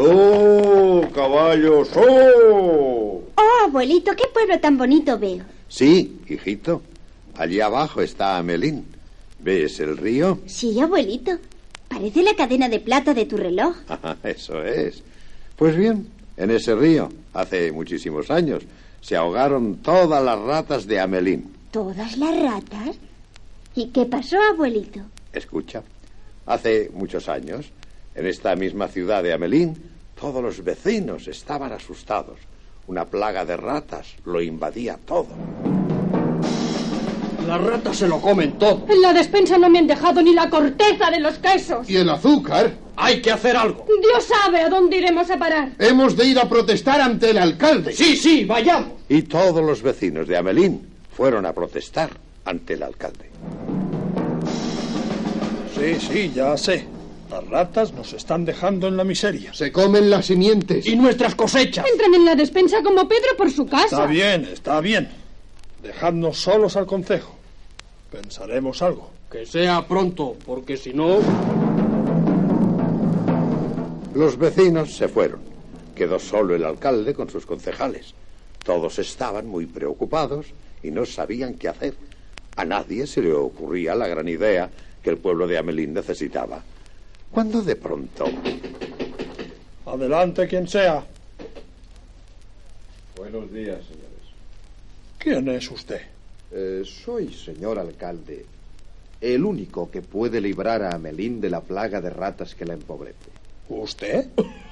¡Oh, caballos! ¡Oh! Oh, abuelito, qué pueblo tan bonito veo. Sí, hijito. Allí abajo está Amelín. ¿Ves el río? Sí, abuelito. Parece la cadena de plata de tu reloj. Eso es. Pues bien, en ese río, hace muchísimos años, se ahogaron todas las ratas de Amelín. ¿Todas las ratas? ¿Y qué pasó, abuelito? Escucha, hace muchos años, en esta misma ciudad de Amelín, todos los vecinos estaban asustados. Una plaga de ratas lo invadía todo. Las ratas se lo comen todo. En la despensa no me han dejado ni la corteza de los quesos. ¿Y el azúcar? Hay que hacer algo. Dios sabe a dónde iremos a parar. Hemos de ir a protestar ante el alcalde. Sí, sí, vayamos. Y todos los vecinos de Amelín fueron a protestar ante el alcalde. Sí, sí, ya sé. Las ratas nos están dejando en la miseria. Se comen las simientes. Y nuestras cosechas. Entran en la despensa como Pedro por su casa. Está bien, está bien. Dejadnos solos al concejo. Pensaremos algo. Que sea pronto, porque si no... Los vecinos se fueron. Quedó solo el alcalde con sus concejales. Todos estaban muy preocupados y no sabían qué hacer. A nadie se le ocurría la gran idea que el pueblo de Amelín necesitaba. Cuando de pronto... Adelante quien sea. Buenos días, señores. ¿Quién es usted? Eh, soy, señor alcalde, el único que puede librar a Amelín de la plaga de ratas que la empobrece. ¿Usted?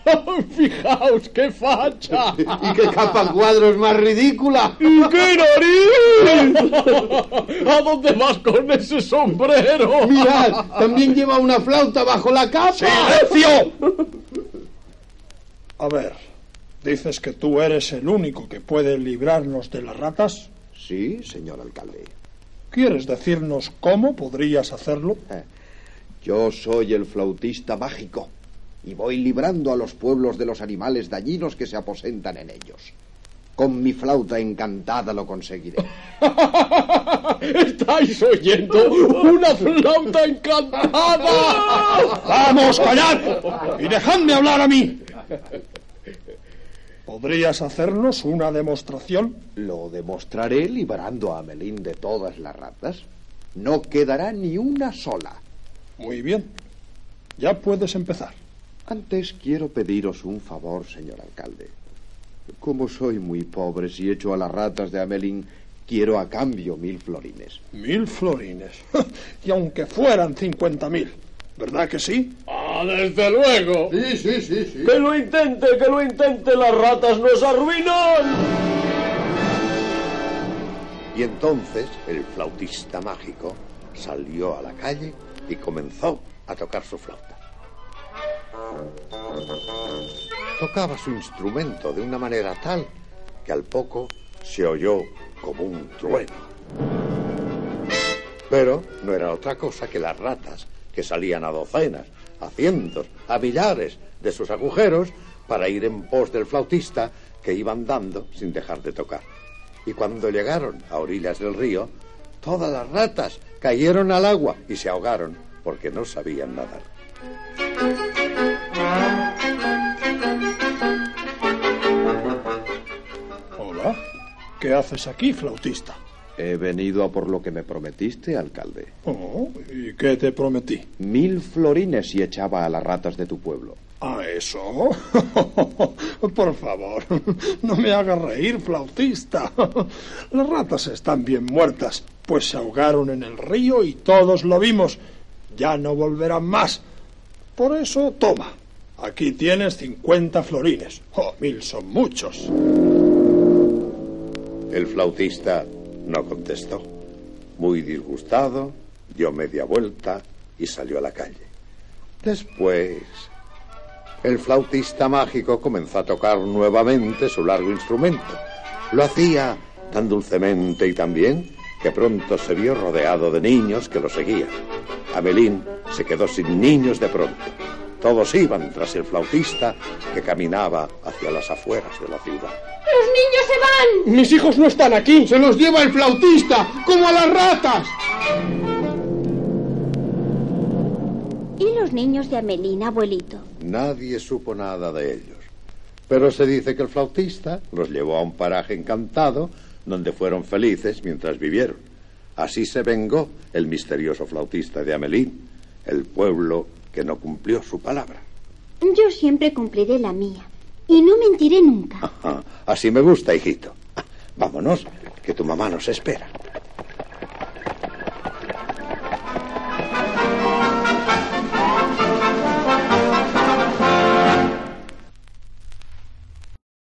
Fijaos qué facha. ¿Y qué capa cuadros más ridícula? ¿Y qué nariz? ¿A dónde vas con ese sombrero? Mirad, también lleva una flauta bajo la capa. ¡Silencio! A ver, ¿dices que tú eres el único que puede librarnos de las ratas? Sí, señor alcalde. ¿Quieres decirnos cómo podrías hacerlo? Eh, Yo soy el flautista mágico y voy librando a los pueblos de los animales dañinos que se aposentan en ellos. Con mi flauta encantada lo conseguiré. ¿Estáis oyendo? ¡Una flauta encantada! ¡Vamos, callad! ¡Y dejadme hablar a mí! ¿Podrías hacernos una demostración? Lo demostraré librando a Amelín de todas las ratas. No quedará ni una sola. Muy bien. Ya puedes empezar. Antes quiero pediros un favor, señor alcalde. Como soy muy pobre, si echo a las ratas de Amelín, quiero a cambio mil florines. Mil florines. y aunque fueran cincuenta mil. ¿Verdad que sí? Ah, desde luego. Sí, sí, sí, sí. Que lo intente, que lo intente, las ratas nos arruinan. Y entonces el flautista mágico salió a la calle y comenzó a tocar su flauta. Tocaba su instrumento de una manera tal que al poco se oyó como un trueno. Pero no era otra cosa que las ratas que salían a docenas, a cientos, a millares de sus agujeros para ir en pos del flautista que iban dando sin dejar de tocar. Y cuando llegaron a orillas del río, todas las ratas cayeron al agua y se ahogaron porque no sabían nadar. ¿Qué haces aquí, flautista? He venido a por lo que me prometiste, alcalde. Oh, ¿y qué te prometí? Mil florines y echaba a las ratas de tu pueblo. ¿A eso? Por favor, no me hagas reír, flautista. Las ratas están bien muertas, pues se ahogaron en el río y todos lo vimos. Ya no volverán más. Por eso, toma. Aquí tienes 50 florines. Oh, mil son muchos. El flautista no contestó. Muy disgustado, dio media vuelta y salió a la calle. Después, el flautista mágico comenzó a tocar nuevamente su largo instrumento. Lo hacía tan dulcemente y tan bien que pronto se vio rodeado de niños que lo seguían. Amelín se quedó sin niños de pronto. Todos iban tras el flautista que caminaba hacia las afueras de la ciudad. ¡Los niños se van! Mis hijos no están aquí. ¡Se los lleva el flautista! ¡Como a las ratas! ¿Y los niños de Amelina, abuelito? Nadie supo nada de ellos. Pero se dice que el flautista los llevó a un paraje encantado donde fueron felices mientras vivieron. Así se vengó el misterioso flautista de Amelín, el pueblo que no cumplió su palabra. Yo siempre cumpliré la mía. Y no mentiré nunca. Así me gusta, hijito. Vámonos, que tu mamá nos espera.